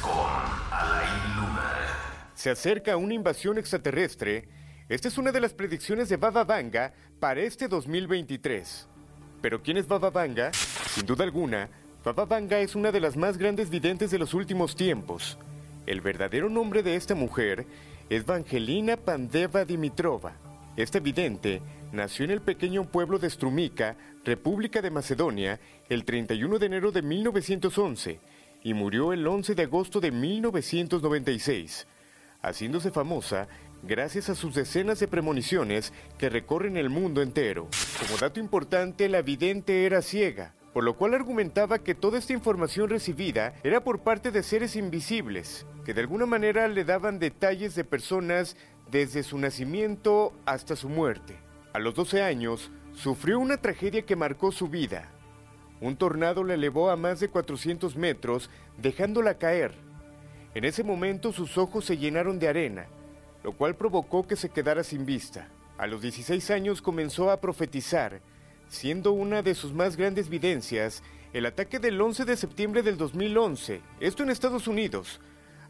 con Alain Luna. Se acerca una invasión extraterrestre. Esta es una de las predicciones de Baba Vanga para este 2023. Pero ¿quién es Baba Vanga? Sin duda alguna, Baba Vanga es una de las más grandes videntes de los últimos tiempos. El verdadero nombre de esta mujer es Vangelina Pandeva Dimitrova. Esta vidente nació en el pequeño pueblo de Strumica, República de Macedonia, el 31 de enero de 1911 y murió el 11 de agosto de 1996, haciéndose famosa gracias a sus decenas de premoniciones que recorren el mundo entero. Como dato importante, la vidente era ciega, por lo cual argumentaba que toda esta información recibida era por parte de seres invisibles, que de alguna manera le daban detalles de personas desde su nacimiento hasta su muerte. A los 12 años, sufrió una tragedia que marcó su vida. Un tornado la elevó a más de 400 metros, dejándola caer. En ese momento sus ojos se llenaron de arena, lo cual provocó que se quedara sin vista. A los 16 años comenzó a profetizar, siendo una de sus más grandes videncias el ataque del 11 de septiembre del 2011, esto en Estados Unidos,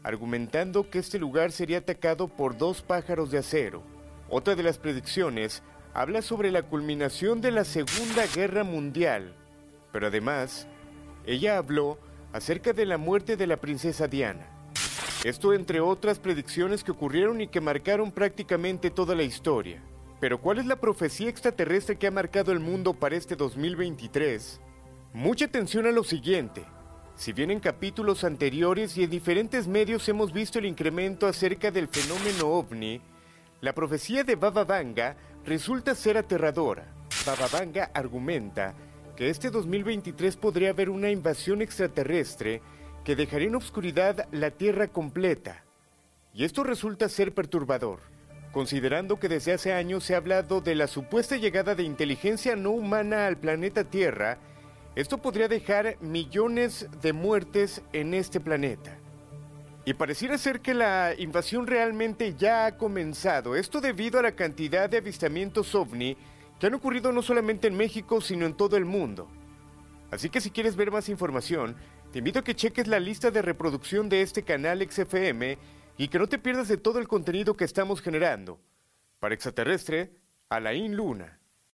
argumentando que este lugar sería atacado por dos pájaros de acero. Otra de las predicciones habla sobre la culminación de la Segunda Guerra Mundial, pero además, ella habló acerca de la muerte de la princesa Diana. Esto entre otras predicciones que ocurrieron y que marcaron prácticamente toda la historia. Pero ¿cuál es la profecía extraterrestre que ha marcado el mundo para este 2023? Mucha atención a lo siguiente. Si bien en capítulos anteriores y en diferentes medios hemos visto el incremento acerca del fenómeno ovni, la profecía de Baba Vanga resulta ser aterradora. Baba Vanga argumenta que este 2023 podría haber una invasión extraterrestre que dejaría en obscuridad la Tierra completa. Y esto resulta ser perturbador, considerando que desde hace años se ha hablado de la supuesta llegada de inteligencia no humana al planeta Tierra, esto podría dejar millones de muertes en este planeta. Y pareciera ser que la invasión realmente ya ha comenzado, esto debido a la cantidad de avistamientos ovni que han ocurrido no solamente en México, sino en todo el mundo. Así que si quieres ver más información, te invito a que cheques la lista de reproducción de este canal XFM y que no te pierdas de todo el contenido que estamos generando. Para extraterrestre, Alain Luna.